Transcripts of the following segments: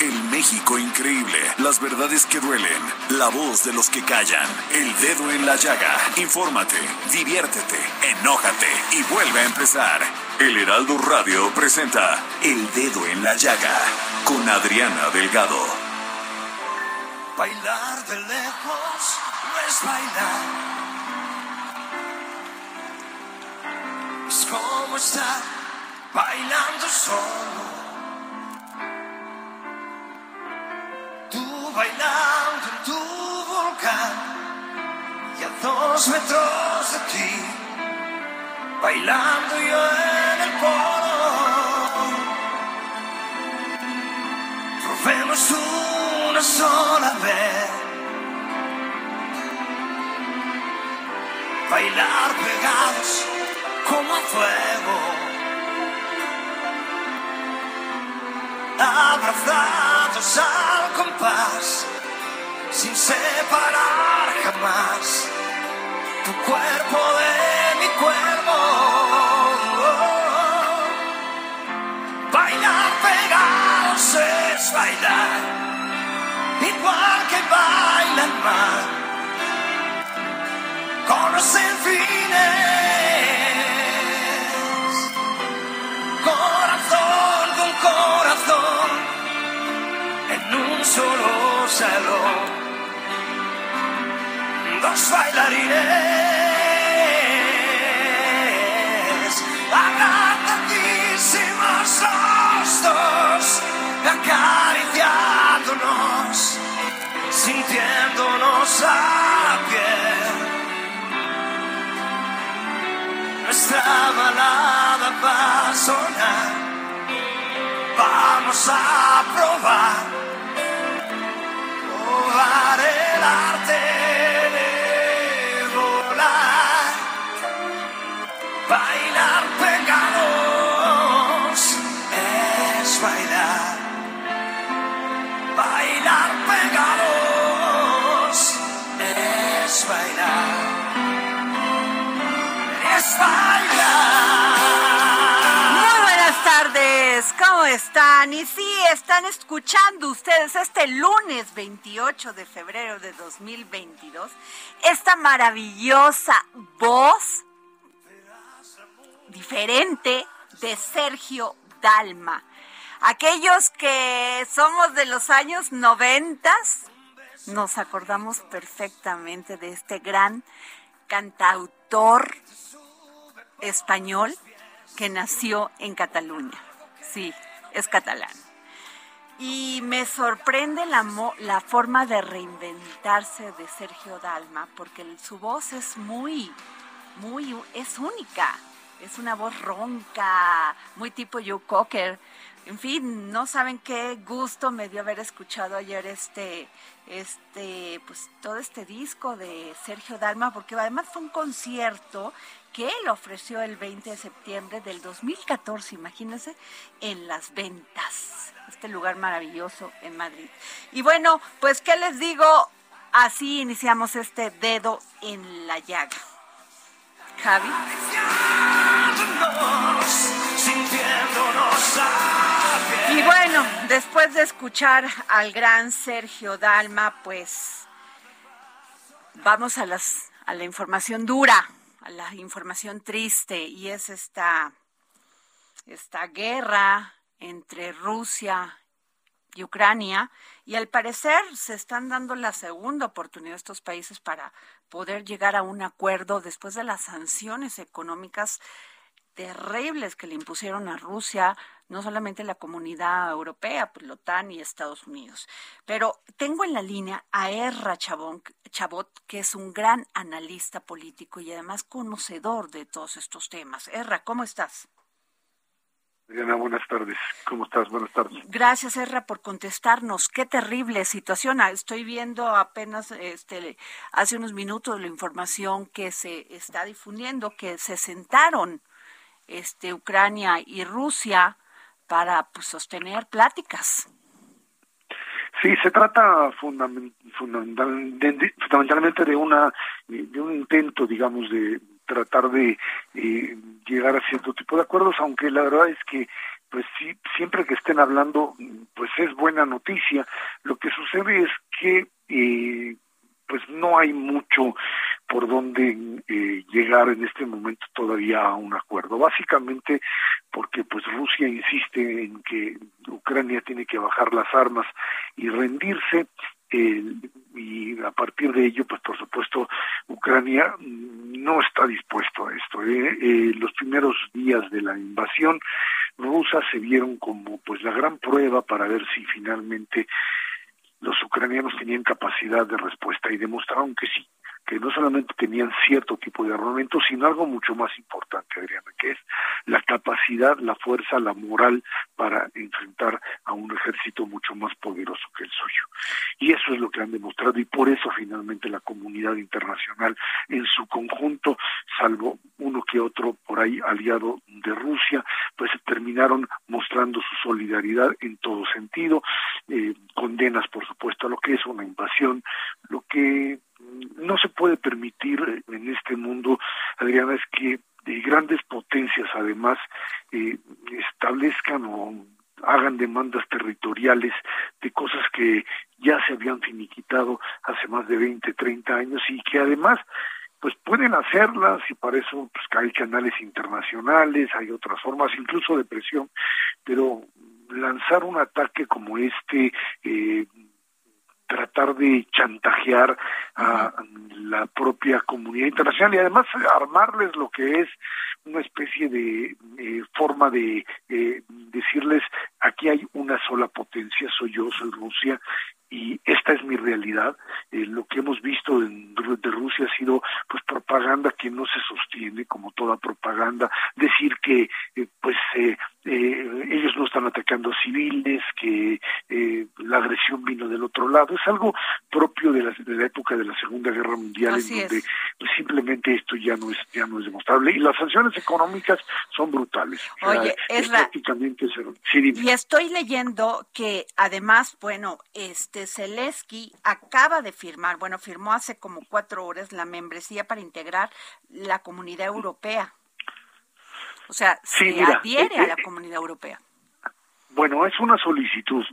El México increíble. Las verdades que duelen. La voz de los que callan. El dedo en la llaga. Infórmate, diviértete, enójate y vuelve a empezar. El Heraldo Radio presenta El Dedo en la Llaga con Adriana Delgado. Bailar de lejos no es bailar. Es como estar bailando solo. Bailando en tu volcán y a dos metros de ti. Bailando yo en el polo. Probemos una sola vez. Bailar pegados como a fuego. Al compás, sin separar jamás tu cuerpo de mi cuerpo. Bailar pegados es bailar, igual que baila el mar, con los solo salón. Dos bailarines agrandadísimos los dos, acariciándonos, sintiéndonos a la piel. Nuestra balada va a sonar, vamos a probar, probar están? Y sí, están escuchando ustedes este lunes 28 de febrero de 2022 esta maravillosa voz diferente de Sergio Dalma. Aquellos que somos de los años noventas, nos acordamos perfectamente de este gran cantautor español que nació en Cataluña. Sí, es catalán. Y me sorprende la, mo- la forma de reinventarse de Sergio Dalma, porque su voz es muy, muy, es única. Es una voz ronca, muy tipo Joe Cocker. En fin, no saben qué gusto me dio haber escuchado ayer este, este, pues todo este disco de Sergio Dalma, porque además fue un concierto que él ofreció el 20 de septiembre del 2014, imagínense, en Las Ventas, este lugar maravilloso en Madrid. Y bueno, pues, ¿qué les digo? Así iniciamos este dedo en la llaga. Javi. Y bueno, después de escuchar al gran Sergio Dalma, pues vamos a las a la información dura, a la información triste y es esta esta guerra entre Rusia y Ucrania, y al parecer se están dando la segunda oportunidad a estos países para poder llegar a un acuerdo después de las sanciones económicas terribles que le impusieron a Rusia, no solamente la comunidad europea, pues la OTAN y Estados Unidos. Pero tengo en la línea a Erra Chabón, Chabot, que es un gran analista político y además conocedor de todos estos temas. Erra, ¿cómo estás? Diana, buenas tardes. ¿Cómo estás? Buenas tardes. Gracias, Erra, por contestarnos. Qué terrible situación. Ah, estoy viendo apenas este, hace unos minutos la información que se está difundiendo, que se sentaron este, Ucrania y Rusia para pues, sostener pláticas. Sí, se trata fundamentalmente de una de un intento, digamos, de tratar de eh, llegar a cierto tipo de acuerdos, aunque la verdad es que pues sí, siempre que estén hablando, pues es buena noticia. Lo que sucede es que eh, pues no hay mucho por donde eh, llegar en este momento todavía a un acuerdo. Básicamente porque pues Rusia insiste en que Ucrania tiene que bajar las armas y rendirse y a partir de ello pues por supuesto Ucrania no está dispuesto a esto. ¿eh? Eh, los primeros días de la invasión rusa se vieron como pues la gran prueba para ver si finalmente los ucranianos tenían capacidad de respuesta y demostraron que sí, que no solamente tenían cierto tipo de armamento, sino algo mucho más importante, Adriana, que es la capacidad, la fuerza, la moral para enfrentar a un ejército mucho más poderoso que el suyo. Y eso es lo que han demostrado y por eso finalmente la comunidad internacional en su conjunto, salvo uno que otro por ahí aliado de Rusia, pues terminaron mostrando su solidaridad en todo sentido, eh, condenas por supuesto a lo que es una invasión, lo que no se puede permitir en este mundo, Adriana, es que grandes potencias además eh, establezcan o hagan demandas territoriales de cosas que ya se habían finiquitado hace más de 20, 30 años y que además pues pueden hacerlas y para eso pues hay canales internacionales, hay otras formas incluso de presión, pero lanzar un ataque como este eh, tratar de chantajear a la propia comunidad internacional y además armarles lo que es una especie de eh, forma de eh, decirles aquí hay una sola potencia, soy yo, soy Rusia y esta es mi realidad. Eh, lo que hemos visto de Rusia ha sido pues propaganda que no se sostiene como toda propaganda, decir que pues ellos no están atacando civiles, que la agresión vino del otro lado, es algo propio de la, de la época de la Segunda Guerra Mundial en donde pues, simplemente esto ya no es ya no es demostrable. Y las sanciones económicas son brutales. Oye, es prácticamente y estoy leyendo que además, bueno, este Zelensky acaba de firmar, bueno, firmó hace como cuatro horas la membresía para integrar la comunidad europea. O sea, se adhiere a la comunidad europea. Bueno, es una solicitud.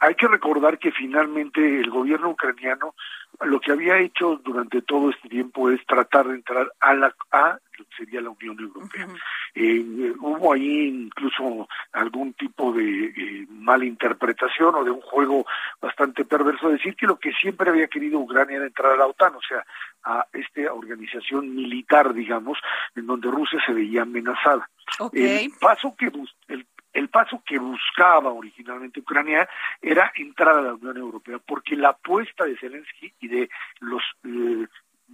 Hay que recordar que finalmente el gobierno ucraniano lo que había hecho durante todo este tiempo es tratar de entrar a la a lo que sería la Unión Europea. Eh, hubo ahí incluso algún tipo de eh, malinterpretación o de un juego bastante perverso, decir que lo que siempre había querido Ucrania era entrar a la OTAN, o sea, a esta organización militar, digamos, en donde Rusia se veía amenazada. El paso que el el paso que buscaba originalmente Ucrania era entrar a la Unión Europea, porque la apuesta de Zelensky y de los eh,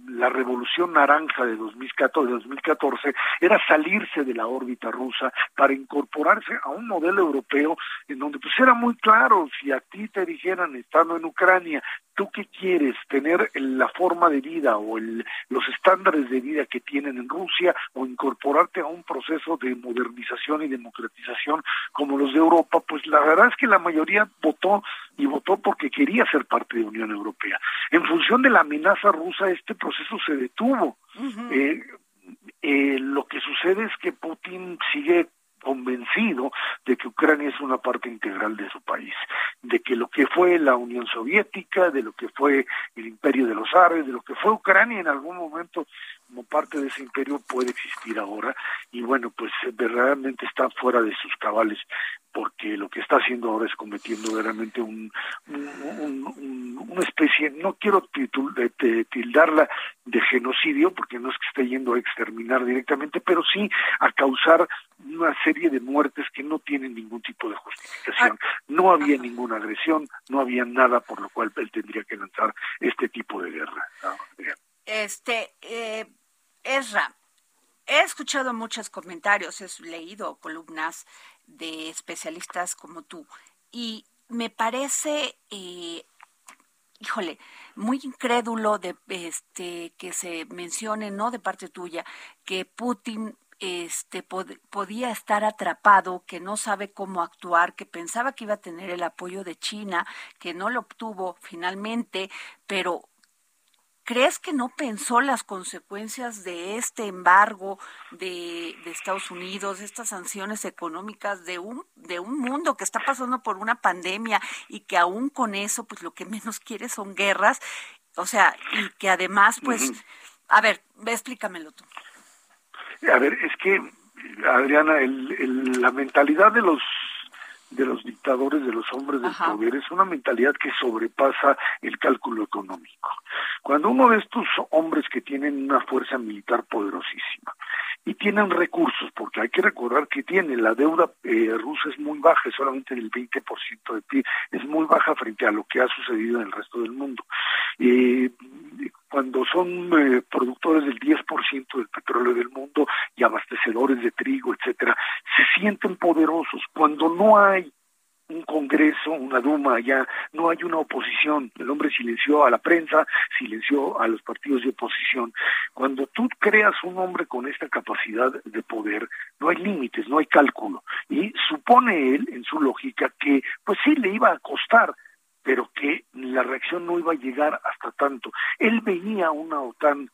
la revolución naranja de 2014, 2014 era salirse de la órbita rusa para incorporarse a un modelo europeo en donde pues era muy claro, si a ti te dijeran estando en Ucrania, ¿tú qué quieres? ¿Tener la forma de vida o el, los estándares de vida que tienen en Rusia o incorporarte a un proceso de modernización y democratización como los de Europa? Pues la verdad es que la mayoría votó y votó porque quería ser parte de la Unión Europea. En función de la amenaza rusa, este proceso se detuvo. eh, eh, lo que sucede es que Putin sigue convencido de que Ucrania es una parte integral de su país, de que lo que fue la Unión Soviética, de lo que fue el Imperio de los Árabes, de lo que fue Ucrania en algún momento como parte de ese imperio puede existir ahora y bueno, pues verdaderamente está fuera de sus cabales porque lo que está haciendo ahora es cometiendo verdaderamente un, una especie, no quiero tildarla de genocidio, porque no es que esté yendo a exterminar directamente, pero sí a causar una serie de muertes que no tienen ningún tipo de justificación. No había ninguna agresión, no había nada por lo cual él tendría que lanzar este tipo de guerra. Este, eh, Ezra, he escuchado muchos comentarios, he leído columnas de especialistas como tú y me parece, eh, híjole, muy incrédulo de este que se mencione, no de parte tuya, que Putin este podía estar atrapado, que no sabe cómo actuar, que pensaba que iba a tener el apoyo de China, que no lo obtuvo finalmente, pero ¿Crees que no pensó las consecuencias de este embargo de, de, Estados Unidos, de estas sanciones económicas de un, de un mundo que está pasando por una pandemia y que aún con eso, pues lo que menos quiere son guerras? O sea, y que además, pues, a ver, explícamelo tú. A ver, es que, Adriana, el, la mentalidad de los de los dictadores, de los hombres del poder, es una mentalidad que sobrepasa el cálculo económico. Cuando uno de estos hombres que tienen una fuerza militar poderosísima y tienen recursos, porque hay que recordar que tiene la deuda eh, rusa es muy baja, es solamente del 20% de PIB, es muy baja frente a lo que ha sucedido en el resto del mundo. Eh, cuando son eh, productores del 10% del petróleo del mundo y abastecedores de trigo, etcétera, se sienten poderosos. Cuando no hay un Congreso, una Duma ya no hay una oposición. El hombre silenció a la prensa, silenció a los partidos de oposición. Cuando tú creas un hombre con esta capacidad de poder, no hay límites, no hay cálculo. Y supone él, en su lógica, que pues sí le iba a costar pero que la reacción no iba a llegar hasta tanto. Él veía una OTAN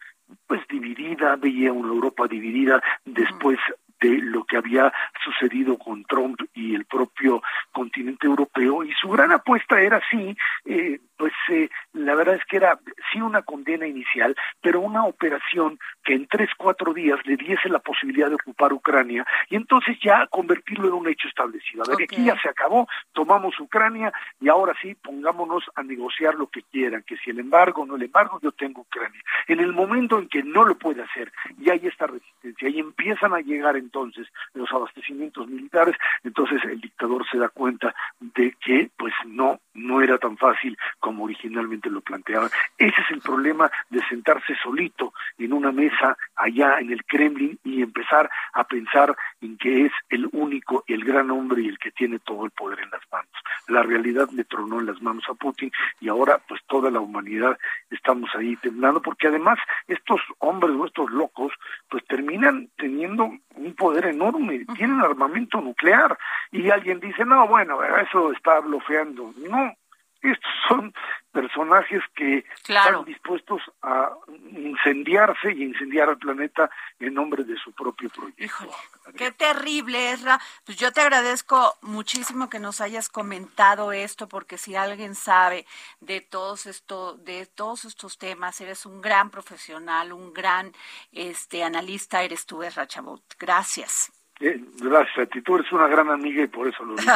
pues dividida, veía una Europa dividida, después de lo que había sucedido con Trump y el propio continente europeo y su gran apuesta era sí, eh, pues eh, la verdad es que era sí una condena inicial, pero una operación que en tres, cuatro días le diese la posibilidad de ocupar Ucrania y entonces ya convertirlo en un hecho establecido. A ver, aquí ya se acabó, tomamos Ucrania y ahora sí pongámonos a negociar lo que quieran, que si el embargo o no el embargo, yo tengo Ucrania. En el momento en que no lo puede hacer y hay esta resistencia y empiezan a llegar en entonces los abastecimientos militares, entonces el dictador se da cuenta de que pues no, no era tan fácil como originalmente lo planteaba. Ese es el problema de sentarse solito en una mesa allá en el Kremlin y empezar a pensar en que es el único, el gran hombre y el que tiene todo el poder en las manos. La realidad le tronó en las manos a Putin y ahora pues toda la humanidad estamos ahí temblando porque además estos hombres o estos locos pues terminan teniendo un poder enorme, tienen armamento nuclear y alguien dice, no, bueno, eso está bloqueando. No, estos son personajes que están dispuestos a incendiarse y incendiar al planeta en nombre de su propio proyecto. Híjole, qué terrible, Esra. Pues yo te agradezco muchísimo que nos hayas comentado esto, porque si alguien sabe de todos esto, de todos estos temas, eres un gran profesional, un gran este analista, eres tú, Esra Chabot. Gracias. Eh, gracias a ti, tú eres una gran amiga y por eso lo digo.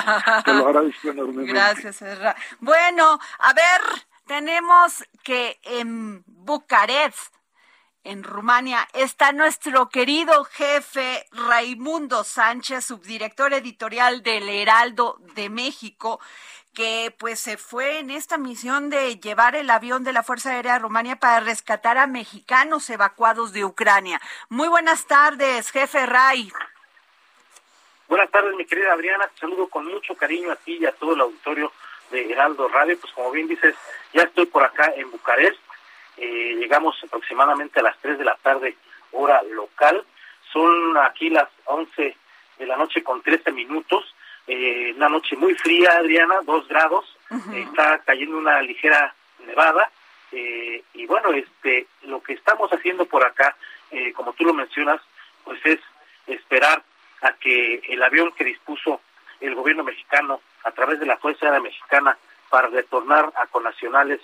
Te lo agradezco enormemente. Gracias, Ezra. Bueno, a ver, tenemos que en Bucarest, en Rumania, está nuestro querido jefe Raimundo Sánchez, subdirector editorial del Heraldo de México, que pues se fue en esta misión de llevar el avión de la Fuerza Aérea Rumania para rescatar a mexicanos evacuados de Ucrania. Muy buenas tardes, jefe Ray. Buenas tardes, mi querida Adriana. Te saludo con mucho cariño a ti y a todo el auditorio de Heraldo Radio. Pues como bien dices, ya estoy por acá en Bucarest. Eh, llegamos aproximadamente a las 3 de la tarde, hora local. Son aquí las 11 de la noche con 13 minutos. Eh, una noche muy fría, Adriana, 2 grados. está cayendo una ligera nevada. Eh, y bueno, este, lo que estamos haciendo por acá, eh, como tú lo mencionas, pues es esperar que el avión que dispuso el gobierno mexicano a través de la Fuerza Aérea Mexicana para retornar a connacionales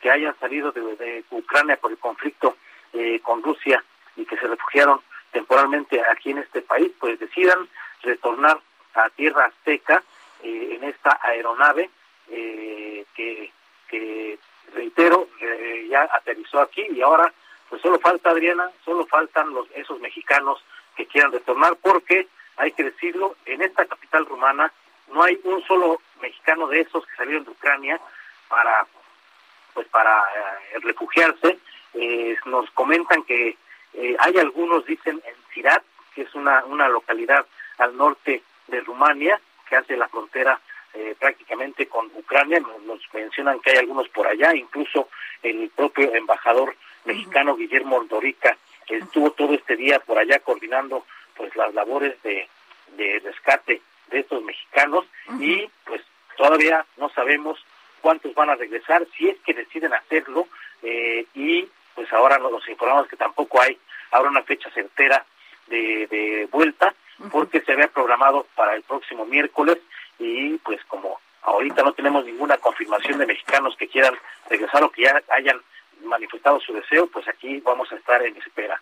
que hayan salido de, Ucrania por el conflicto eh, con Rusia y que se refugiaron temporalmente aquí en este país, pues decidan retornar a tierra azteca eh, en esta aeronave eh, que, que, reitero, eh, ya aterrizó aquí y ahora pues solo falta Adriana, solo faltan los esos mexicanos que quieran retornar porque hay que decirlo, en esta capital rumana no hay un solo mexicano de esos que salieron de Ucrania para pues para refugiarse. nos comentan que hay algunos, dicen, en Sirat, que es una, una localidad al norte de Rumania, que hace la frontera eh, prácticamente con Ucrania. Nos, mencionan que hay algunos por allá, incluso el propio embajador mexicano Guillermo Ordorica estuvo todo este día por allá coordinando pues las labores de, de rescate de estos mexicanos y pues todavía no sabemos cuántos van a regresar, si es que deciden hacerlo eh, y pues ahora nos informamos que tampoco hay ahora una fecha certera de, de vuelta porque se había programado para el próximo miércoles y pues como ahorita no tenemos ninguna confirmación de mexicanos que quieran regresar o que ya hayan manifestado su deseo, pues aquí vamos a estar en espera.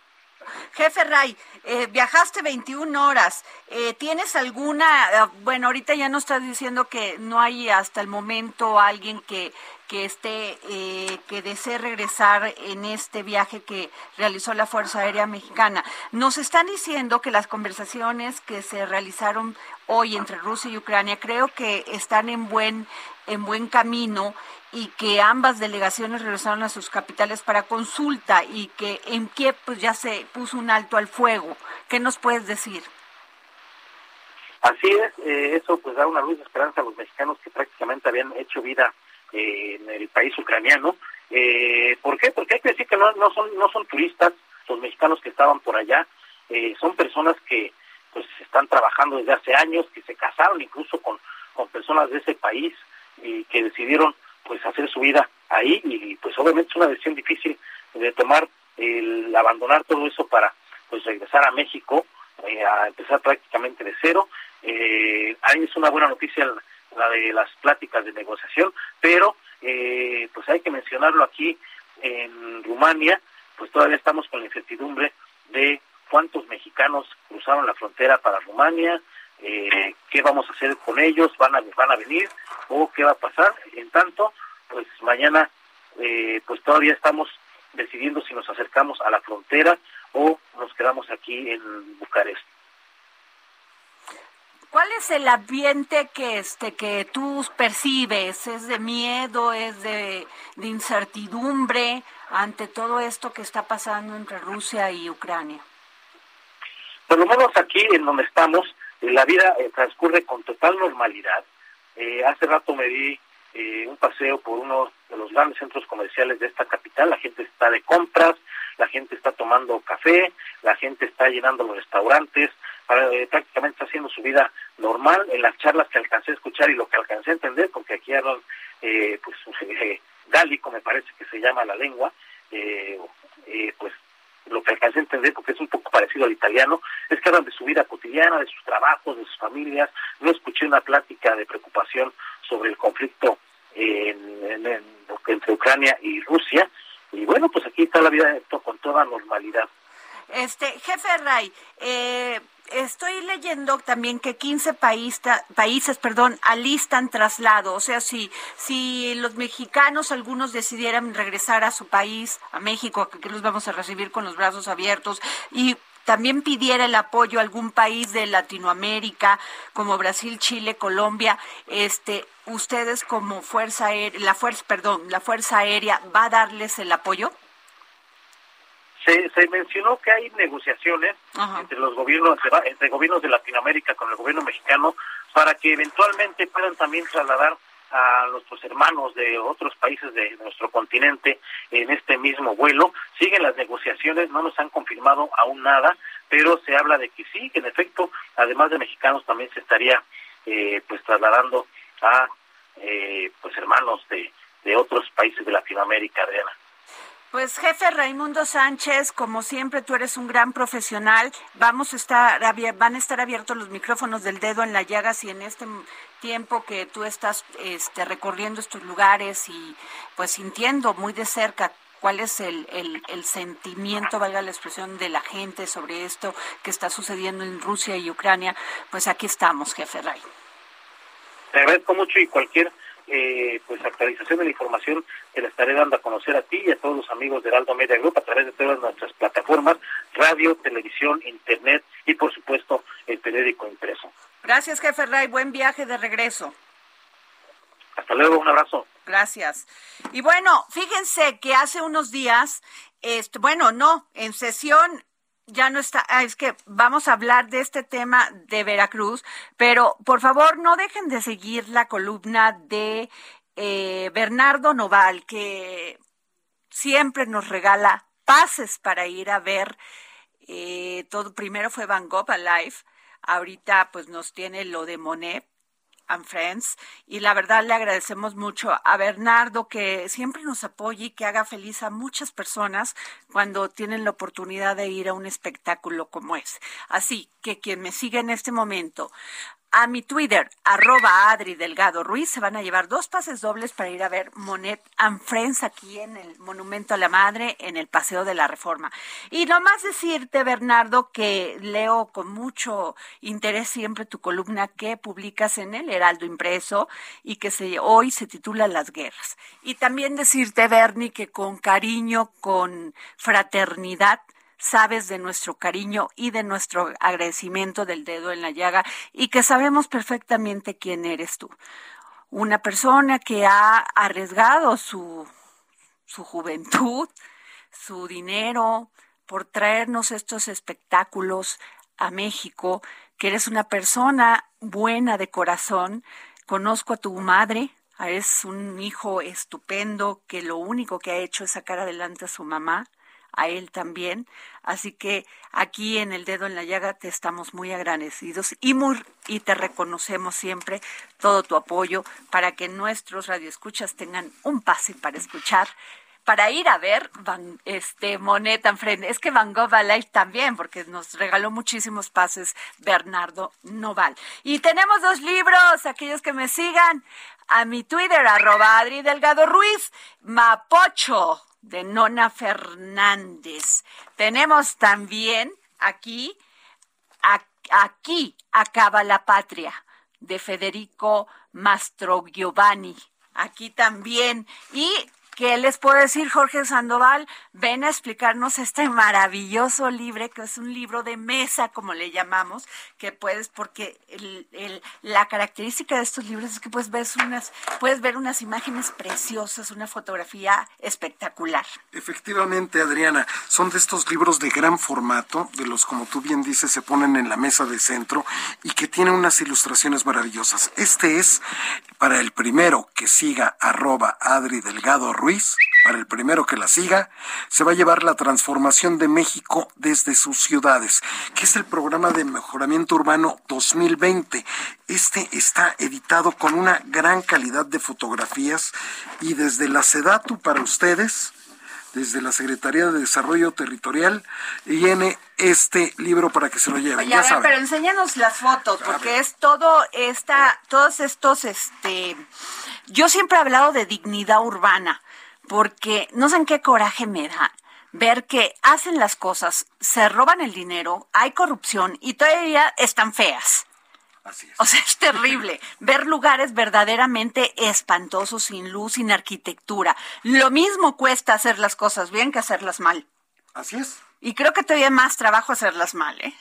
Jefe Ray, eh, viajaste 21 horas. Eh, ¿Tienes alguna, eh, bueno, ahorita ya nos estás diciendo que no hay hasta el momento alguien que, que esté, que desee regresar en este viaje que realizó la Fuerza Aérea Mexicana. Nos están diciendo que las conversaciones que se realizaron hoy entre Rusia y Ucrania creo que están en buen, en buen camino y que ambas delegaciones regresaron a sus capitales para consulta y que en Kiev pues ya se puso un alto al fuego. ¿Qué nos puedes decir? Así es, eh, eso pues da una luz de esperanza a los mexicanos que prácticamente habían hecho vida eh, en el país ucraniano. Eh, ¿Por qué? Porque hay que decir que no, no son no son turistas los mexicanos que estaban por allá, eh, son personas que pues están trabajando desde hace años, que se casaron incluso con, con personas de ese país y que decidieron pues hacer su vida ahí y pues obviamente es una decisión difícil de tomar el abandonar todo eso para pues regresar a México eh, a empezar prácticamente de cero eh, ahí es una buena noticia la de las pláticas de negociación pero eh, pues hay que mencionarlo aquí en Rumania pues todavía estamos con la incertidumbre de cuántos mexicanos cruzaron la frontera para Rumania eh, qué vamos a hacer con ellos, van a, van a venir o qué va a pasar. En tanto, pues mañana eh, pues todavía estamos decidiendo si nos acercamos a la frontera o nos quedamos aquí en Bucarest. ¿Cuál es el ambiente que este que tú percibes? ¿Es de miedo? ¿Es de, de incertidumbre ante todo esto que está pasando entre Rusia y Ucrania? Por lo menos aquí en donde estamos, la vida eh, transcurre con total normalidad. Eh, hace rato me di eh, un paseo por uno de los grandes centros comerciales de esta capital, la gente está de compras, la gente está tomando café, la gente está llenando los restaurantes, prácticamente está haciendo su vida normal en las charlas que alcancé a escuchar y lo que alcancé a entender, porque aquí hablan pues gálico me parece que se llama la lengua, pues lo que alcancé a entender, porque es un poco parecido al italiano, es que hablan de su vida cotidiana, de sus trabajos, de sus familias. No escuché una plática de preocupación sobre el conflicto entre Ucrania y Rusia. Y bueno, pues aquí está la vida con toda normalidad. Este, jefe Ray, eh, estoy leyendo también que 15 países perdón, alistan traslado. O sea, si, si los mexicanos, algunos decidieran regresar a su país, a México, que los vamos a recibir con los brazos abiertos, y también pidiera el apoyo a algún país de Latinoamérica, como Brasil, Chile, Colombia, este, ustedes como fuerza aérea, la fuerza, perdón, la fuerza aérea va a darles el apoyo. Se, se mencionó que hay negociaciones entre los gobiernos, entre gobiernos de Latinoamérica con el gobierno mexicano para que eventualmente puedan también trasladar a nuestros hermanos de otros países de nuestro continente en este mismo vuelo. Siguen las negociaciones, no nos han confirmado aún nada, pero se habla de que sí, que en efecto, además de mexicanos, también se estaría eh, pues trasladando a eh, pues hermanos de, de otros países de Latinoamérica, Adriana. Pues jefe Raimundo Sánchez, como siempre tú eres un gran profesional, vamos a estar van a estar abiertos los micrófonos del dedo en la llaga si en este tiempo que tú estás este, recorriendo estos lugares y pues sintiendo muy de cerca cuál es el, el, sentimiento, valga la expresión, de la gente sobre esto que está sucediendo en Rusia y Ucrania, pues aquí estamos, jefe Ray. Te agradezco mucho y cualquier eh, pues actualización de la información te la estaré dando a conocer a ti y a todos los amigos de Heraldo Media Group a través de todas nuestras plataformas, radio, televisión, internet y por supuesto el periódico impreso. Gracias, jefe Ray. Buen viaje de regreso. Hasta luego, un abrazo. Gracias. Y bueno, fíjense que hace unos días, este, bueno, no, en sesión ya no está, ah, es que vamos a hablar de este tema de Veracruz, pero por favor no dejen de seguir la columna de eh, Bernardo Noval, que siempre nos regala pases para ir a ver eh, todo. Primero fue Van Gogh Alive, ahorita pues nos tiene lo de Monet Y la verdad le agradecemos mucho a Bernardo que siempre nos apoye y que haga feliz a muchas personas cuando tienen la oportunidad de ir a un espectáculo como ese. Así que quien me sigue en este momento a mi Twitter, arroba Adri Delgado Ruiz, se van a llevar dos pases dobles para ir a ver Monet and Friends aquí en el Monumento a la Madre, en el Paseo de la Reforma. Y nomás decirte, Bernardo, que leo con mucho interés siempre tu columna que publicas en el Heraldo Impreso y que hoy se titula Las Guerras. Y también decirte, Bernie, que con cariño, con fraternidad, sabes de nuestro cariño y de nuestro agradecimiento del dedo en la llaga y que sabemos perfectamente quién eres tú. Una persona que ha arriesgado su, su juventud, su dinero, por traernos estos espectáculos a México, que eres una persona buena de corazón. Conozco a tu madre, es un hijo estupendo que lo único que ha hecho es sacar adelante a su mamá a él también. Así que aquí en el dedo en la llaga te estamos muy agradecidos y, te reconocemos siempre todo tu apoyo para que nuestros radioescuchas tengan un pase para escuchar para ir a ver Van, este Monet Frente. Es que Van Gogh Live también, porque nos regaló muchísimos pases Bernardo Noval. Y tenemos dos libros, aquellos que me sigan a mi Twitter, arroba Adri Delgado Ruiz, Mapocho, de Nona Fernández. Tenemos también aquí, aquí acaba la patria, de Federico Mastro Giovanni. Aquí también. Y ¿Qué les puedo decir, Jorge Sandoval? Ven a explicarnos este maravilloso libro, que es un libro de mesa, como le llamamos, que puedes, porque la característica de estos libros es que puedes ver, unas, puedes ver unas imágenes preciosas, una fotografía espectacular. Efectivamente, Adriana, son de estos libros de gran formato, de los, como tú bien dices, se ponen en la mesa de centro y que tienen unas ilustraciones maravillosas. Este es para el primero que siga arroba Adri Delgado Ruiz, para el primero que la siga, se va a llevar la transformación de México desde sus ciudades, que es el programa de mejoramiento urbano 2020. Este está editado con una gran calidad de fotografías y desde la SEDATU para ustedes, desde la Secretaría de Desarrollo Territorial, viene este libro para que se lo lleven. ya pero enséñanos las fotos, porque es todo esta, todos estos, este, yo siempre he hablado de dignidad urbana porque no sé en qué coraje me da ver que hacen las cosas, se roban el dinero, hay corrupción y todavía están feas. Así es. O sea, es terrible ver lugares verdaderamente espantosos, sin luz, sin arquitectura. Lo mismo cuesta hacer las cosas bien que hacerlas mal. Así es. Y creo que todavía más trabajo hacerlas mal, ¿eh?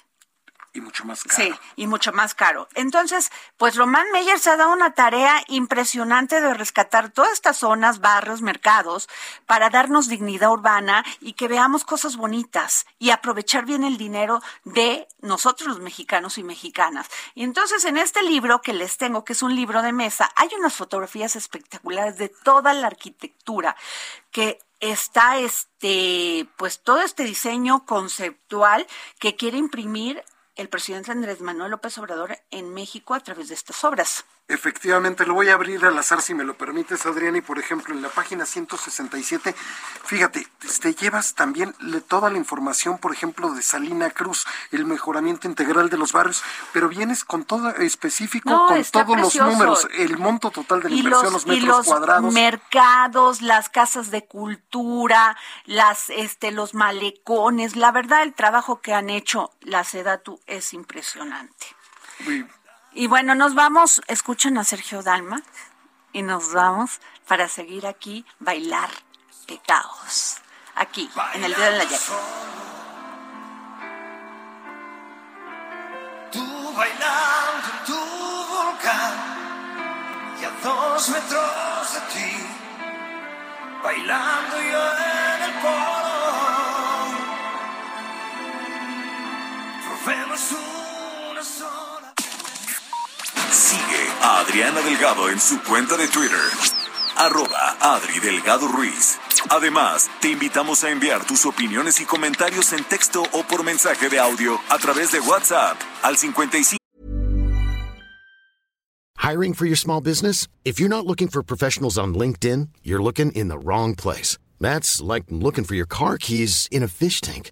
Y mucho más caro. Sí, y mucho más caro. Entonces, pues Román Meyer se ha dado una tarea impresionante de rescatar todas estas zonas, barrios, mercados, para darnos dignidad urbana y que veamos cosas bonitas y aprovechar bien el dinero de nosotros los mexicanos y mexicanas. Y entonces en este libro que les tengo, que es un libro de mesa, hay unas fotografías espectaculares de toda la arquitectura que está este pues todo este diseño conceptual que quiere imprimir el presidente Andrés Manuel López Obrador en México a través de estas obras. Efectivamente, lo voy a abrir al azar si me lo permites, Adrián, y por ejemplo, en la página 167, fíjate, te llevas también toda la información, por ejemplo, de Salina Cruz, el mejoramiento integral de los barrios, pero vienes con todo específico, con todos los números, el monto total de la inversión, los, metros los cuadrados. mercados, las casas de cultura, las, este, los malecones, la verdad, el trabajo que han hecho la SEDATU es impresionante. Y bueno, nos vamos, escuchan a Sergio Dalma y nos vamos para seguir aquí, bailar de caos. Aquí, en el dedo de la llave. Tú bailando en tu volcán y a dos metros de ti, bailando yo en el polo. Probemos una sola. Sigue a Adriana Delgado en su cuenta de Twitter. Arroba Adri Delgado Ruiz. Además, te invitamos a enviar tus opiniones y comentarios en texto o por mensaje de audio a través de WhatsApp al 55. Hiring for your small business? If you're not looking for professionals on LinkedIn, you're looking in the wrong place. That's like looking for your car keys in a fish tank.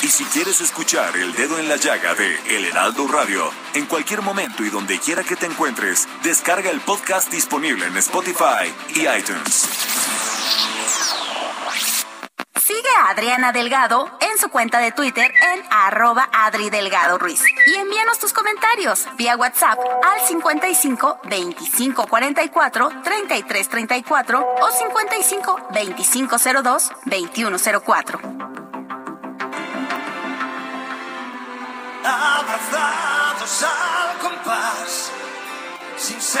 Y si quieres escuchar El Dedo en la Llaga de El Heraldo Radio, en cualquier momento y donde quiera que te encuentres, descarga el podcast disponible en Spotify y iTunes. Sigue a Adriana Delgado en su cuenta de Twitter en arroba Adri Delgado Ruiz. Y envíanos tus comentarios vía WhatsApp al 55 25 44 33 34 o 55 25 02 21 04. Abrazados al compás.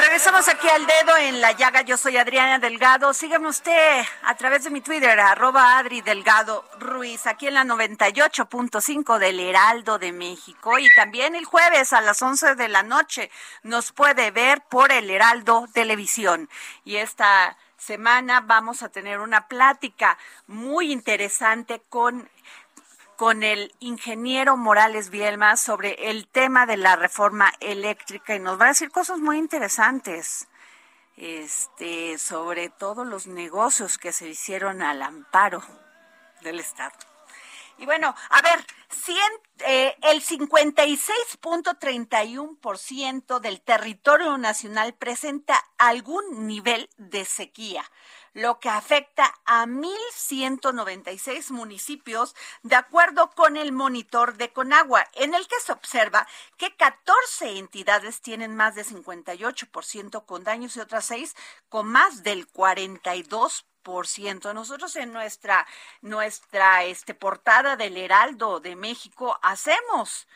Regresamos aquí al dedo en la llaga. Yo soy Adriana Delgado. Sígueme usted a través de mi Twitter, arroba Adri Delgado Ruiz, aquí en la 98.5 del Heraldo de México. Y también el jueves a las 11 de la noche nos puede ver por el Heraldo Televisión. Y esta semana vamos a tener una plática muy interesante con con el ingeniero Morales Bielma sobre el tema de la reforma eléctrica y nos va a decir cosas muy interesantes. Este, sobre todo los negocios que se hicieron al amparo del Estado. Y bueno, a ver, 100, eh, el 56.31% del territorio nacional presenta algún nivel de sequía lo que afecta a 1.196 municipios, de acuerdo con el monitor de Conagua, en el que se observa que 14 entidades tienen más de 58% con daños y otras 6 con más del 42%. Nosotros en nuestra nuestra este portada del Heraldo de México hacemos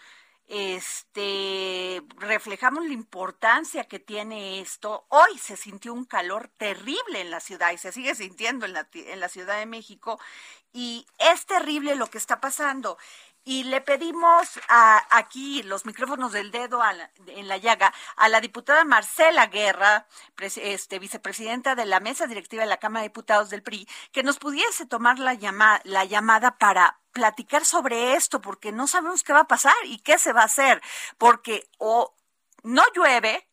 este reflejamos la importancia que tiene esto. Hoy se sintió un calor terrible en la ciudad y se sigue sintiendo en la, en la Ciudad de México y es terrible lo que está pasando. Y le pedimos a, aquí los micrófonos del dedo en la llaga a la diputada Marcela Guerra, este, vicepresidenta de la mesa directiva de la Cámara de Diputados del PRI, que nos pudiese tomar la, llama, la llamada para platicar sobre esto, porque no sabemos qué va a pasar y qué se va a hacer, porque o no llueve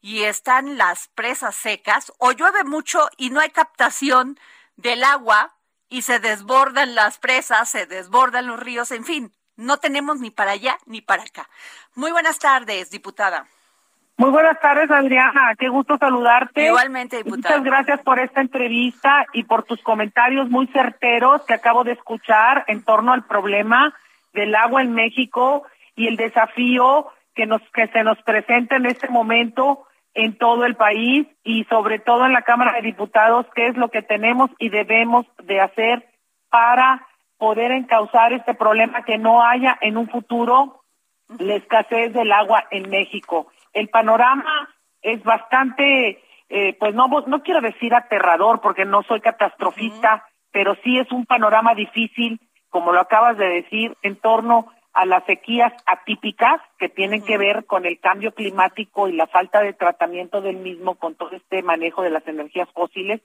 y están las presas secas, o llueve mucho y no hay captación del agua y se desbordan las presas, se desbordan los ríos, en fin, no tenemos ni para allá ni para acá. Muy buenas tardes, diputada. Muy buenas tardes, Adriana. Qué gusto saludarte. Igualmente, diputada. Muchas gracias por esta entrevista y por tus comentarios muy certeros que acabo de escuchar en torno al problema del agua en México y el desafío que nos que se nos presenta en este momento en todo el país y sobre todo en la Cámara de Diputados, qué es lo que tenemos y debemos de hacer para poder encauzar este problema que no haya en un futuro la escasez del agua en México. El panorama es bastante eh, pues no, no quiero decir aterrador porque no soy catastrofista, pero sí es un panorama difícil, como lo acabas de decir, en torno a las sequías atípicas que tienen que ver con el cambio climático y la falta de tratamiento del mismo con todo este manejo de las energías fósiles.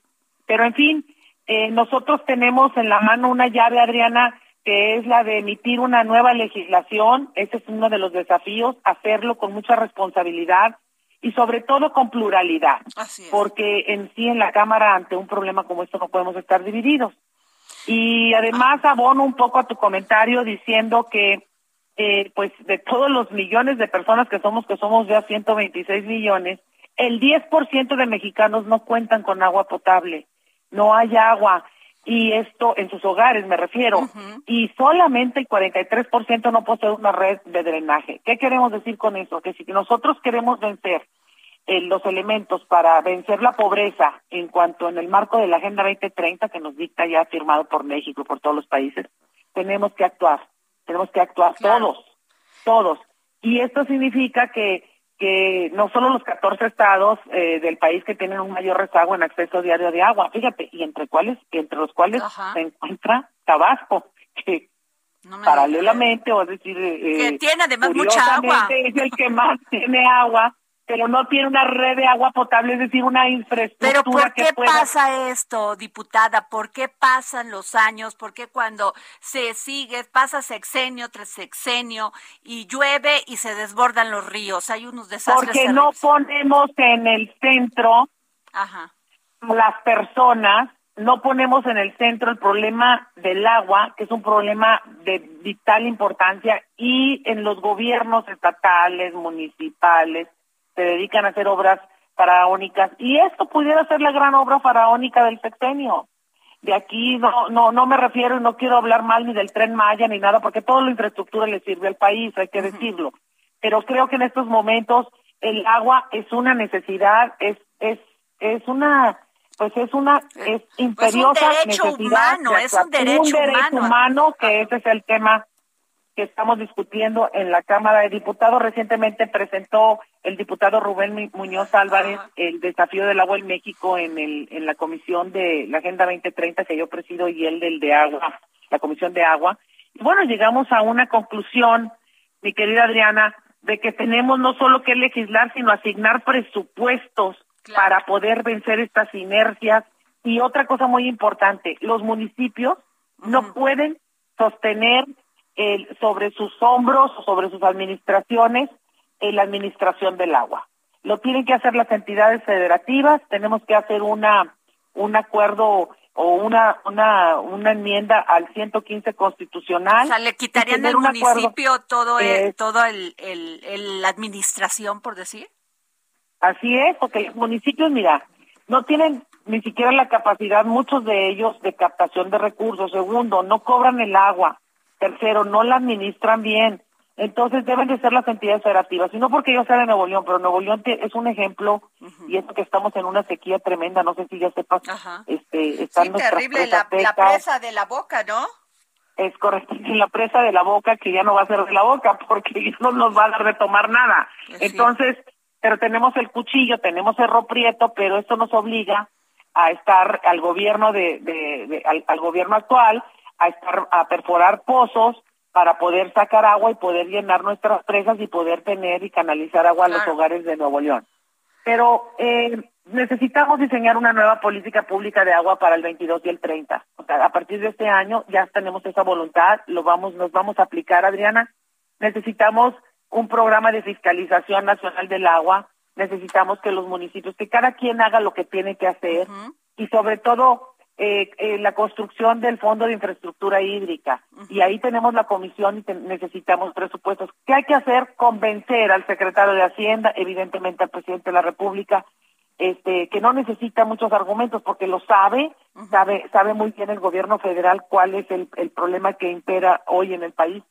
Pero en fin, eh, nosotros tenemos en la mano una llave, Adriana, que es la de emitir una nueva legislación. Ese es uno de los desafíos, hacerlo con mucha responsabilidad y sobre todo con pluralidad, porque en sí en la Cámara ante un problema como esto no podemos estar divididos. Y además abono un poco a tu comentario diciendo que eh, pues de todos los millones de personas que somos, que somos ya 126 millones, el 10% de mexicanos no cuentan con agua potable, no hay agua, y esto en sus hogares me refiero, y solamente el 43% no posee una red de drenaje. ¿Qué queremos decir con eso? Que si nosotros queremos vencer eh, los elementos para vencer la pobreza en cuanto en el marco de la Agenda 2030 que nos dicta ya firmado por México y por todos los países, tenemos que actuar tenemos que actuar todos, todos. Y esto significa que, que no solo los 14 estados eh, del país que tienen un mayor rezago en acceso diario de agua, fíjate, y entre cuáles, entre los cuales se encuentra Tabasco, que paralelamente, o decir, eh, que tiene además mucha agua. Es el que más tiene agua pero no tiene una red de agua potable, es decir, una infraestructura. Pero ¿por qué pasa esto, diputada? ¿Por qué pasan los años? ¿Por qué cuando se sigue, pasa sexenio tras sexenio y llueve y se desbordan los ríos? Hay unos desastres. Porque no ponemos en el centro Ajá. las personas, no ponemos en el centro el problema del agua, que es un problema de vital importancia, y en los gobiernos estatales, municipales, se dedican a hacer obras faraónicas y esto pudiera ser la gran obra faraónica del sexenio. De aquí no no no me refiero y no quiero hablar mal ni del tren Maya ni nada porque toda la infraestructura le sirve al país, hay que decirlo. Pero creo que en estos momentos el agua es una necesidad, es es es una pues es una es imperiosa pues un derecho humano, es un derecho, humano que ese es el tema que estamos discutiendo en la Cámara de Diputados. Recientemente presentó el diputado Rubén Muñoz Álvarez el desafío del agua en México en, el, en la comisión de la Agenda 2030 que yo presido y él del de agua, la comisión de agua. Y bueno, llegamos a una conclusión, mi querida Adriana, de que tenemos no solo que legislar, sino asignar presupuestos para poder vencer estas inercias. Y otra cosa muy importante, los municipios no pueden sostener sobre sus hombros o sobre sus administraciones en la administración del agua. Lo tienen que hacer las entidades federativas, tenemos que hacer una un acuerdo o una una una enmienda al 115 constitucional. O sea, le quitarían al municipio todo el, todo el, el, la administración, por decir. Así es, porque los municipios, mira, no tienen ni siquiera la capacidad, muchos de ellos, de captación de recursos. Segundo, no cobran el agua. Tercero, no la administran bien. Entonces deben de ser las entidades federativas, y no porque yo sea de Nuevo León, pero Nuevo León es un ejemplo y es que estamos en una sequía tremenda, no sé si ya sepas, este, están sí, terrible, la, presa de la boca, ¿no? Es correcto, la presa de la boca que ya no va a ser de la boca porque no nos va a dar de tomar nada. Entonces, pero tenemos el cuchillo, tenemos el roprieto, pero esto nos obliga a estar al gobierno de, de, al gobierno actual a estar a perforar pozos para poder sacar agua y poder llenar nuestras presas y poder tener y canalizar agua a los hogares de Nuevo León. Pero eh, necesitamos diseñar una nueva política pública de agua para el 22 y el 30. O sea, a partir de este año ya tenemos esa voluntad, lo vamos, nos vamos a aplicar, Adriana. Necesitamos un programa de fiscalización nacional del agua. Necesitamos que los municipios, que cada quien haga lo que tiene que hacer y sobre todo eh, eh, la construcción del Fondo de Infraestructura Hídrica. Y ahí tenemos la comisión y necesitamos presupuestos. ¿Qué hay que hacer? Convencer al secretario de Hacienda, evidentemente al presidente de la República, este, que no necesita muchos argumentos porque lo sabe, sabe, sabe muy bien el gobierno federal cuál es el, el problema que impera hoy en el país.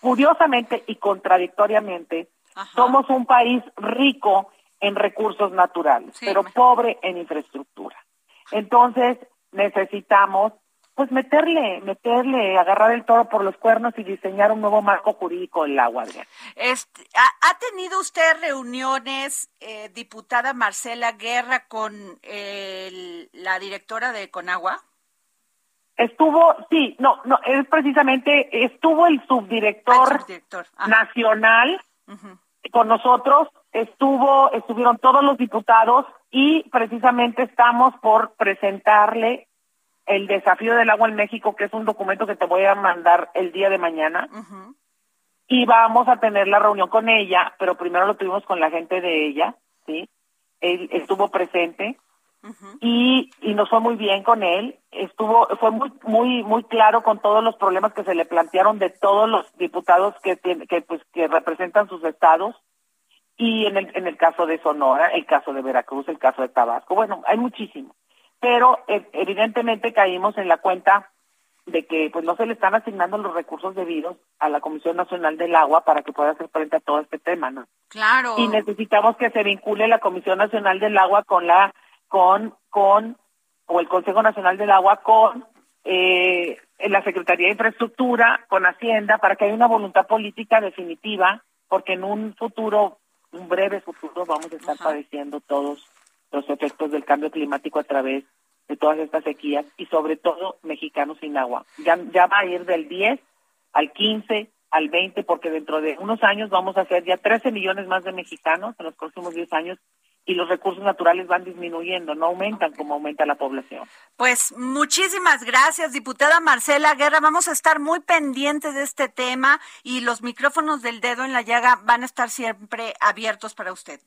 Curiosamente y contradictoriamente, somos un país rico en recursos naturales, pero pobre en infraestructura. Entonces, necesitamos pues meterle, meterle, agarrar el toro por los cuernos y diseñar un nuevo marco jurídico del agua. Este, ¿ha, tenido usted reuniones, eh, diputada Marcela Guerra, con la directora de Conagua? Estuvo, sí, no, no, es precisamente, estuvo el subdirector, nacional con nosotros, estuvo, estuvieron todos los diputados y precisamente estamos por presentarle el desafío del agua en México, que es un documento que te voy a mandar el día de mañana. Y vamos a tener la reunión con ella, pero primero lo tuvimos con la gente de ella, ¿sí? Él estuvo presente y, y nos fue muy bien con él. Estuvo, fue muy, muy, muy claro con todos los problemas que se le plantearon de todos los diputados que, que, pues, que representan sus estados. Y en el, en el caso de Sonora, el caso de Veracruz, el caso de Tabasco, bueno, hay muchísimos pero eh, evidentemente caímos en la cuenta de que pues no se le están asignando los recursos debidos a la Comisión Nacional del Agua para que pueda hacer frente a todo este tema, ¿no? Claro. Y necesitamos que se vincule la Comisión Nacional del Agua con la con con o el Consejo Nacional del Agua con eh, la Secretaría de Infraestructura, con Hacienda, para que haya una voluntad política definitiva, porque en un futuro, un breve futuro, vamos a estar padeciendo todos los efectos del cambio climático a través de todas estas sequías y sobre todo mexicanos sin agua. Ya, ya va a ir del 10 al 15 al 20 porque dentro de unos años vamos a ser ya 13 millones más de mexicanos en los próximos 10 años y los recursos naturales van disminuyendo, no aumentan como aumenta la población. Pues muchísimas gracias, diputada Marcela Guerra. Vamos a estar muy pendientes de este tema y los micrófonos del dedo en la llaga van a estar siempre abiertos para usted.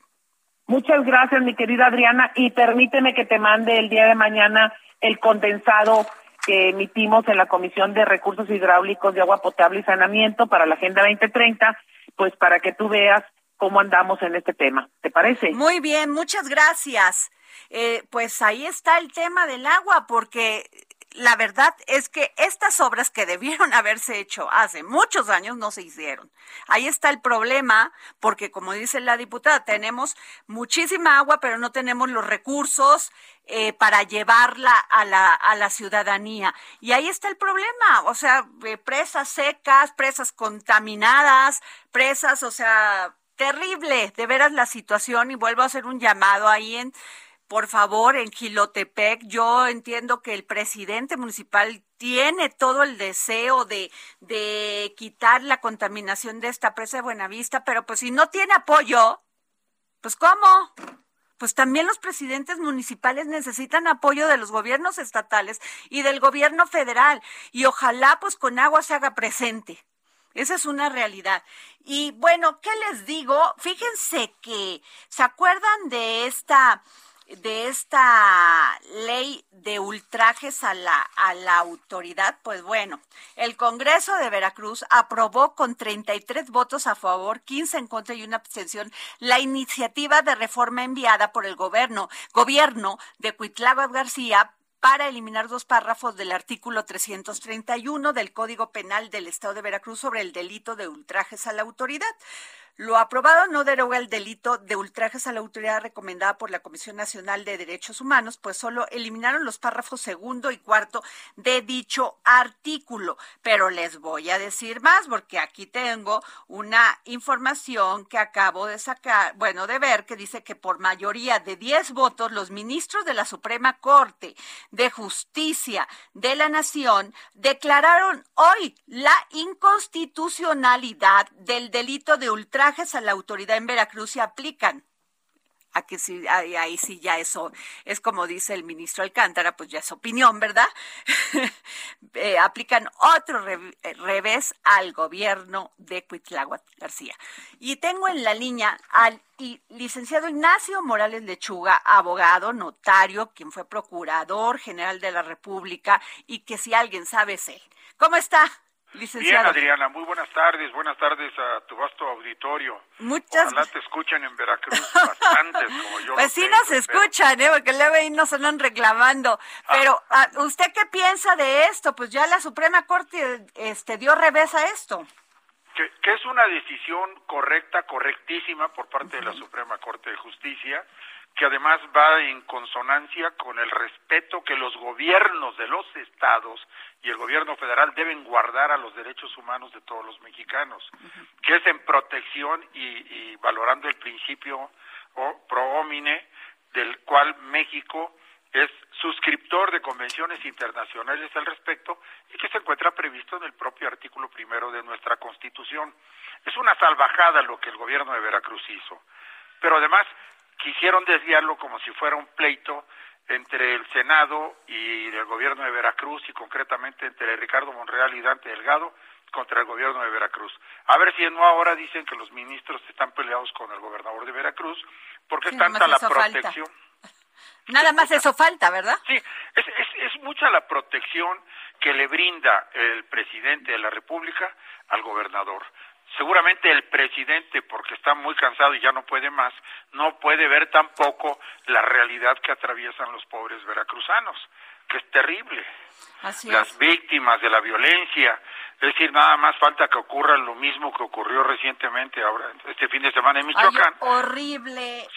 Muchas gracias, mi querida Adriana, y permíteme que te mande el día de mañana el condensado que emitimos en la Comisión de Recursos Hidráulicos de Agua Potable y Saneamiento para la Agenda 2030, pues para que tú veas cómo andamos en este tema. ¿Te parece? Muy bien, muchas gracias. Eh, pues ahí está el tema del agua, porque la verdad es que estas obras que debieron haberse hecho hace muchos años no se hicieron. Ahí está el problema, porque como dice la diputada, tenemos muchísima agua, pero no tenemos los recursos eh, para llevarla a la, a la ciudadanía. Y ahí está el problema, o sea, eh, presas secas, presas contaminadas, presas, o sea, terrible, de veras la situación, y vuelvo a hacer un llamado ahí en por favor, en Gilotepec, yo entiendo que el presidente municipal tiene todo el deseo de, de quitar la contaminación de esta presa de Buenavista, pero pues si no tiene apoyo, pues ¿cómo? Pues también los presidentes municipales necesitan apoyo de los gobiernos estatales y del gobierno federal. Y ojalá pues con agua se haga presente. Esa es una realidad. Y bueno, ¿qué les digo? Fíjense que, ¿se acuerdan de esta de esta ley de ultrajes a la, a la autoridad, pues bueno, el Congreso de Veracruz aprobó con 33 votos a favor, 15 en contra y una abstención la iniciativa de reforma enviada por el gobierno, gobierno de Cuitlava García para eliminar dos párrafos del artículo 331 del Código Penal del Estado de Veracruz sobre el delito de ultrajes a la autoridad. Lo aprobado no deroga el delito de ultrajes a la autoridad recomendada por la Comisión Nacional de Derechos Humanos, pues solo eliminaron los párrafos segundo y cuarto de dicho artículo. Pero les voy a decir más, porque aquí tengo una información que acabo de sacar, bueno, de ver, que dice que por mayoría de 10 votos, los ministros de la Suprema Corte de Justicia de la Nación declararon hoy la inconstitucionalidad del delito de ultraje a la autoridad en Veracruz se aplican. Aquí sí, ahí, ahí, sí ya eso es como dice el ministro Alcántara, pues ya es opinión, ¿verdad? Eh, aplican otro revés al gobierno de Cuitláhuac García. Y tengo en la línea al licenciado Ignacio Morales Lechuga, abogado, notario, quien fue procurador general de la República y que si alguien sabe es él. ¿Cómo está? Bien, Adriana, muy buenas tardes, buenas tardes a tu vasto auditorio. Muchas Ojalá te escuchan en Veracruz bastantes, como yo. Pues sí nos escuchan, ¿eh? porque luego ahí nos andan reclamando. Ah. Pero, ah, ¿usted qué piensa de esto? Pues ya la Suprema Corte este, dio revés a esto. Que, que es una decisión correcta, correctísima por parte de la Suprema Corte de Justicia que además va en consonancia con el respeto que los gobiernos de los estados y el gobierno federal deben guardar a los derechos humanos de todos los mexicanos, que es en protección y, valorando el principio pro homine del cual México es suscriptor de convenciones internacionales al respecto y que se encuentra previsto en el propio artículo primero de nuestra Constitución. Es una salvajada lo que el gobierno de Veracruz hizo, pero además quisieron desviarlo como si fuera un pleito entre el Senado y el gobierno de Veracruz y concretamente entre Ricardo Monreal y Dante Delgado contra el gobierno de Veracruz. A ver si no ahora dicen que los ministros están peleados con el gobernador de Veracruz porque es tanta la protección. Nada más eso falta, ¿verdad? Sí, es, es, es mucha la protección que le brinda el presidente de la República al gobernador. Seguramente el presidente, porque está muy cansado y ya no puede más, no puede ver tampoco la realidad que atraviesan los pobres veracruzanos, que es terrible. Las víctimas de la violencia, es decir, nada más falta que ocurra lo mismo que ocurrió recientemente ahora, este fin de semana en Michoacán. horrible,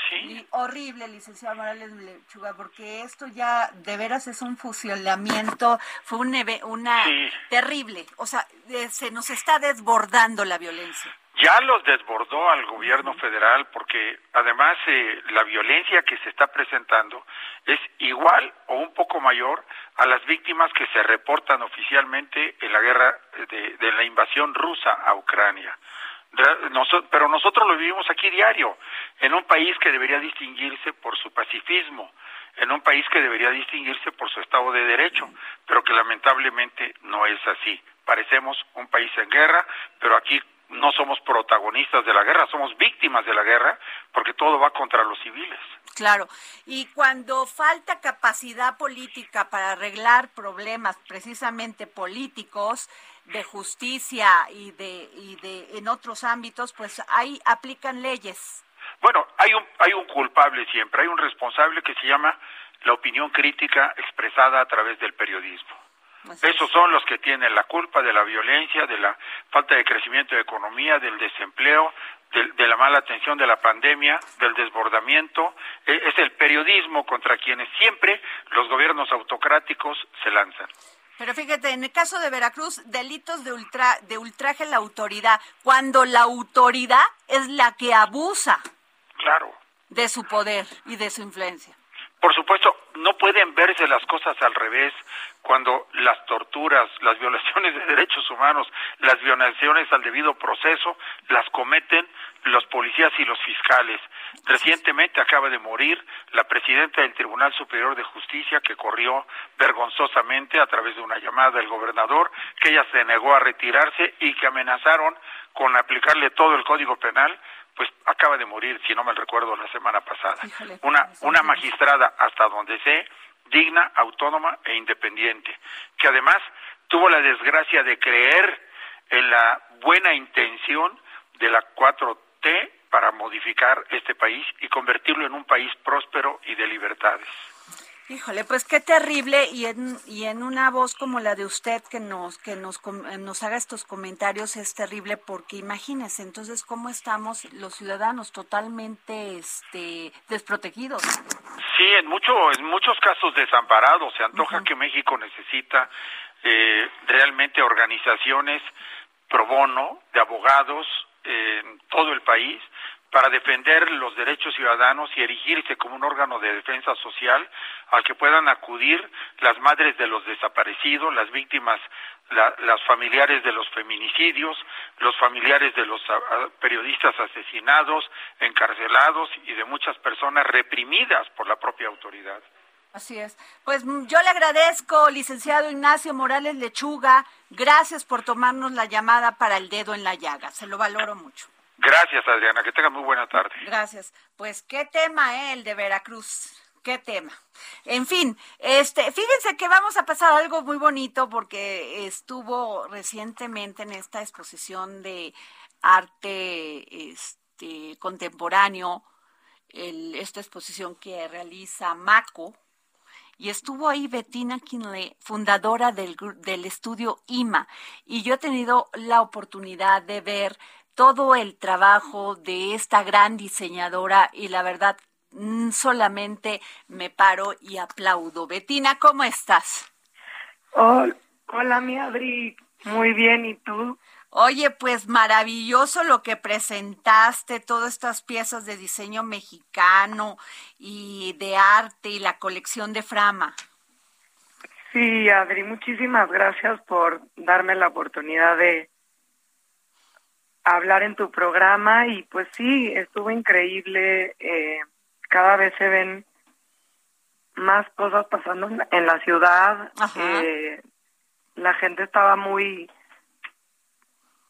horrible, licenciado Morales Lechuga, porque esto ya de veras es un fusilamiento, fue un una terrible, o sea, se nos está desbordando la violencia ya los desbordó al gobierno federal porque además eh, la violencia que se está presentando es igual o un poco mayor a las víctimas que se reportan oficialmente en la guerra de, de la invasión rusa a Ucrania. pero nosotros lo vivimos aquí diario, en un país que debería distinguirse por su pacifismo, en un país que debería distinguirse por su Estado de Derecho, pero que lamentablemente no es así. Parecemos un país en guerra, pero aquí no somos protagonistas de la guerra, somos víctimas de la guerra, porque todo va contra los civiles. Claro, y cuando falta capacidad política para arreglar problemas precisamente políticos, de justicia y de, y de en otros ámbitos, pues ahí aplican leyes. Bueno, hay un, hay un culpable siempre, hay un responsable que se llama la opinión crítica expresada a través del periodismo. Esos son los que tienen la culpa de la violencia, de la falta de crecimiento de economía, del desempleo, de, la mala atención de la pandemia, del desbordamiento. E, es el periodismo contra quienes siempre los gobiernos autocráticos se lanzan. Pero fíjate, en el caso de Veracruz, delitos de, ultra, de ultraje a la autoridad, cuando la autoridad es la que abusa claro. de su poder y de su influencia. Por supuesto, no pueden verse las cosas al revés cuando las torturas, las violaciones de derechos humanos, las violaciones al debido proceso las cometen los policías y los fiscales. Recientemente acaba de morir la presidenta del Tribunal Superior de Justicia que corrió vergonzosamente a través de una llamada del gobernador, que ella se negó a retirarse y que amenazaron con aplicarle todo el Código Penal pues acaba de morir, si no me recuerdo, la semana pasada. una, una magistrada, hasta donde sé, digna, autónoma e independiente, que además tuvo la desgracia de creer en la buena intención de la 4T para modificar este país y convertirlo en un país próspero y de libertades. Híjole, pues qué terrible y en, y en una voz como la de usted que nos que nos nos haga estos comentarios es terrible porque imagínese entonces cómo estamos los ciudadanos totalmente este desprotegidos. Sí, en mucho en muchos casos desamparados. Se antoja que México necesita eh, realmente organizaciones pro bono de abogados en todo el país para defender los derechos ciudadanos y erigirse como un órgano de defensa social al que puedan acudir las madres de los desaparecidos, las víctimas, las familiares de los feminicidios, los familiares de los ah, ah, periodistas asesinados, encarcelados y de muchas personas reprimidas por la propia autoridad. Así es. Pues mm, yo le agradezco, licenciado Ignacio Morales Lechuga, gracias por tomarnos la llamada para el dedo en la llaga, se lo valoro mucho. Gracias, Adriana. Que tenga muy buena tarde. Gracias. Pues qué tema, ¿eh? el de Veracruz. Qué tema. En fin, este, fíjense que vamos a pasar algo muy bonito porque estuvo recientemente en esta exposición de arte este, contemporáneo, esta exposición que realiza Maco, y estuvo ahí Bettina Kinley, fundadora del, del estudio IMA, y yo he tenido la oportunidad de ver todo el trabajo de esta gran diseñadora y la verdad mm, solamente me paro y aplaudo. Betina, ¿cómo estás? Hola, hola mi Adri, muy bien, ¿y tú? Oye, pues maravilloso lo que presentaste, todas estas piezas de diseño mexicano y de arte y la colección de Frama. Sí, Adri, muchísimas gracias por darme la oportunidad de hablar en tu programa y pues sí, estuvo increíble. Eh, cada vez se ven más cosas pasando en la ciudad. Eh, la gente estaba muy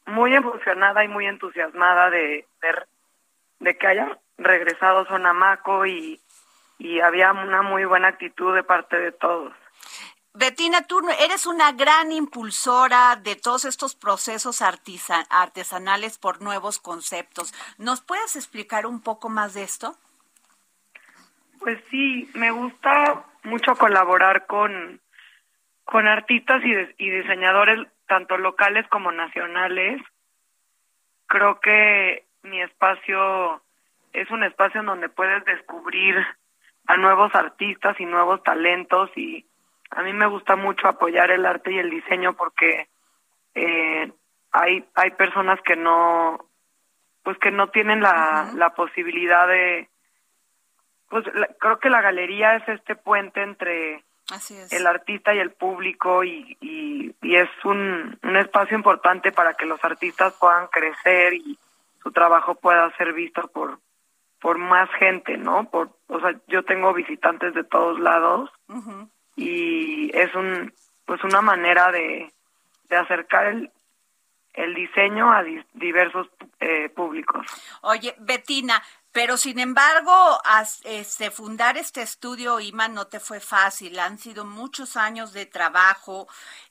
muy emocionada y muy entusiasmada de, ver de que haya regresado Sonamaco y, y había una muy buena actitud de parte de todos. Betina, tú eres una gran impulsora de todos estos procesos artesanales por nuevos conceptos. ¿Nos puedes explicar un poco más de esto? Pues sí, me gusta mucho colaborar con, con artistas y, y diseñadores tanto locales como nacionales. Creo que mi espacio es un espacio en donde puedes descubrir a nuevos artistas y nuevos talentos y a mí me gusta mucho apoyar el arte y el diseño porque eh, hay hay personas que no pues que no tienen la, la posibilidad de pues creo que la galería es este puente entre el artista y el público y, y, es un, un espacio importante para que los artistas puedan crecer y su trabajo pueda ser visto por por más gente, ¿no? Por, o sea, yo tengo visitantes de todos lados y es un pues una manera de, de acercar el, el diseño a diversos eh, públicos. Oye, Betina, pero sin embargo, este, fundar este estudio IMA no te fue fácil. Han sido muchos años de trabajo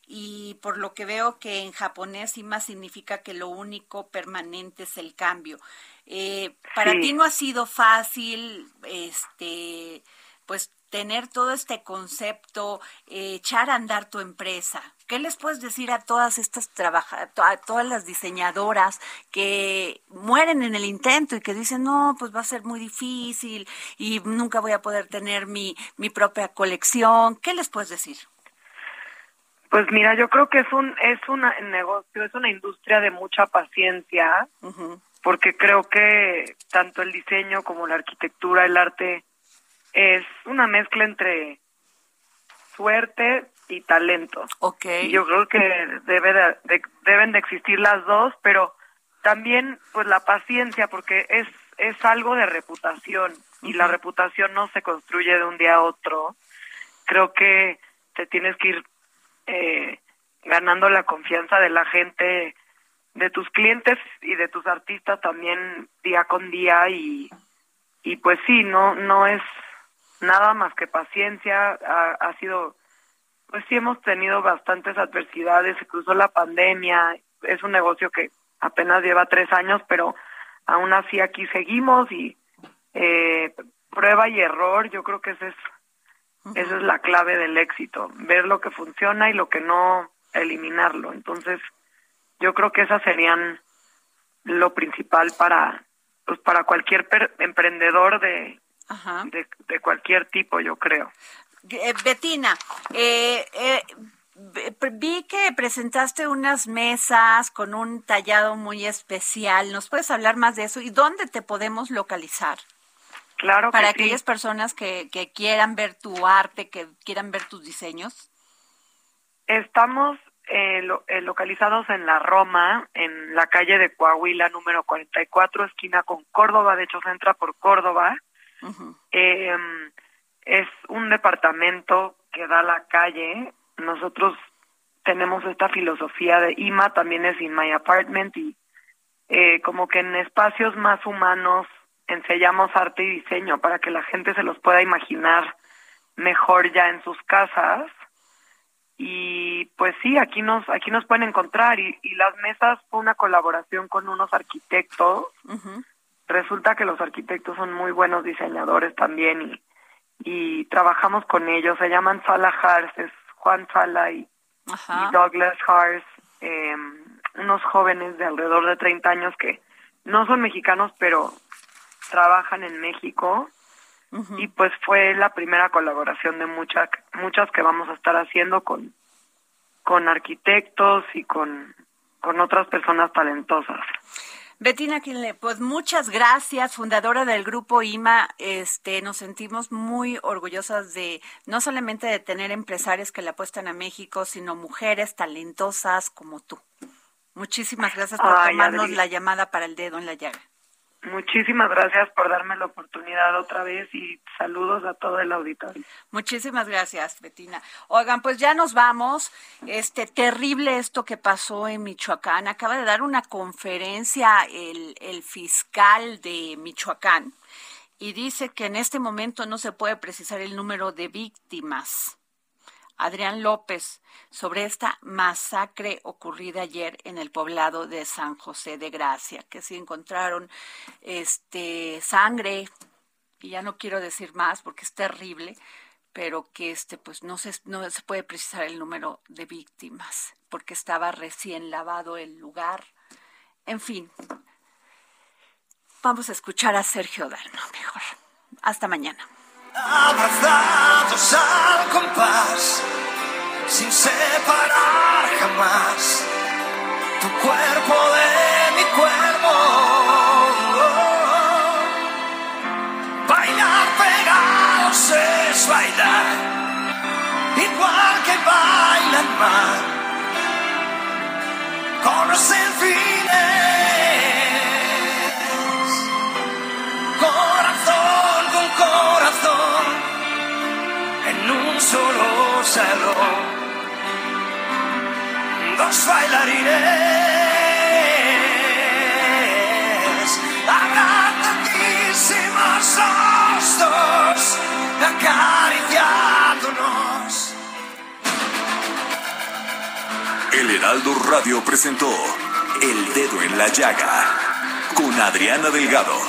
y por lo que veo que en japonés IMA significa que lo único permanente es el cambio. Eh, para ti no ha sido fácil, este, pues tener todo este concepto, eh, echar a andar tu empresa. ¿Qué les puedes decir a todas estas trabajadoras, a todas las diseñadoras que mueren en el intento y que dicen, no, pues va a ser muy difícil y nunca voy a poder tener mi, mi propia colección? ¿Qué les puedes decir? Pues mira, yo creo que es un es un negocio, es una industria de mucha paciencia, porque creo que tanto el diseño como la arquitectura, el arte es una mezcla entre suerte y talento. Okay. Yo creo que debe de, deben de existir las dos, pero también pues la paciencia porque es es algo de reputación y la reputación no se construye de un día a otro. Creo que te tienes que ir eh, ganando la confianza de la gente, de tus clientes y de tus artistas también día con día y y pues sí, no no es nada más que paciencia, ha, sido, pues sí hemos tenido bastantes adversidades, se cruzó la pandemia, es un negocio que apenas lleva tres años, pero aún así aquí seguimos y eh, prueba y error, yo creo que esa es, esa es la clave del éxito, ver lo que funciona y lo que no, eliminarlo. Entonces, yo creo que esas serían lo principal para pues para cualquier emprendedor de de, cualquier tipo, yo creo. Eh, Betina, eh, eh, vi que presentaste unas mesas con un tallado muy especial. ¿Nos puedes hablar más de eso? ¿Y dónde te podemos localizar? Claro. Para aquellas personas que, que quieran ver tu arte, que quieran ver tus diseños. Estamos localizados en la Roma, en la calle de Coahuila, número 44, esquina con Córdoba. De hecho, se entra por Córdoba. Eh, es un departamento que da a la calle. Nosotros tenemos esta filosofía de IMA, también es In My Apartment, y eh, como que en espacios más humanos enseñamos arte y diseño para que la gente se los pueda imaginar mejor ya en sus casas. Y pues sí, aquí nos aquí nos pueden encontrar y, y las mesas fue una colaboración con unos arquitectos resulta que los arquitectos son muy buenos diseñadores también y, y trabajamos con ellos. Se llaman Sala Hars, es Juan Sala y, Douglas Hars, eh, unos jóvenes de alrededor de 30 años que no son mexicanos, pero trabajan en México y pues fue la primera colaboración de muchas muchas que vamos a estar haciendo con con arquitectos y con con otras personas talentosas. Betina Quinle, pues muchas gracias, fundadora del grupo IMA. Este, nos sentimos muy orgullosas de no solamente de tener empresarios que le apuestan a México, sino mujeres talentosas como tú. Muchísimas gracias por tomarnos la llamada para el dedo en la llaga. Muchísimas gracias por darme la oportunidad otra vez y saludos a todo el auditorio. Muchísimas gracias, Betina. Oigan, pues ya nos vamos. Este terrible esto que pasó en Michoacán. Acaba de dar una conferencia el, el fiscal de Michoacán y dice que en este momento no se puede precisar el número de víctimas Adrián López sobre esta masacre ocurrida ayer en el poblado de San José de Gracia, que sí encontraron este sangre y ya no quiero decir más porque es terrible, pero que este pues no se no se puede precisar el número de víctimas porque estaba recién lavado el lugar. En fin, vamos a escuchar a Sergio Dalma mejor. Hasta mañana abrazados al compás, sin separar jamás tu cuerpo de mi cuerpo. Bailar pegados es bailar, igual que bailan mal, con los solo salón. Dos bailarines agradadísimos los dos, acariciándonos. El Heraldo Radio presentó El Dedo en la Llaga con Adriana Delgado.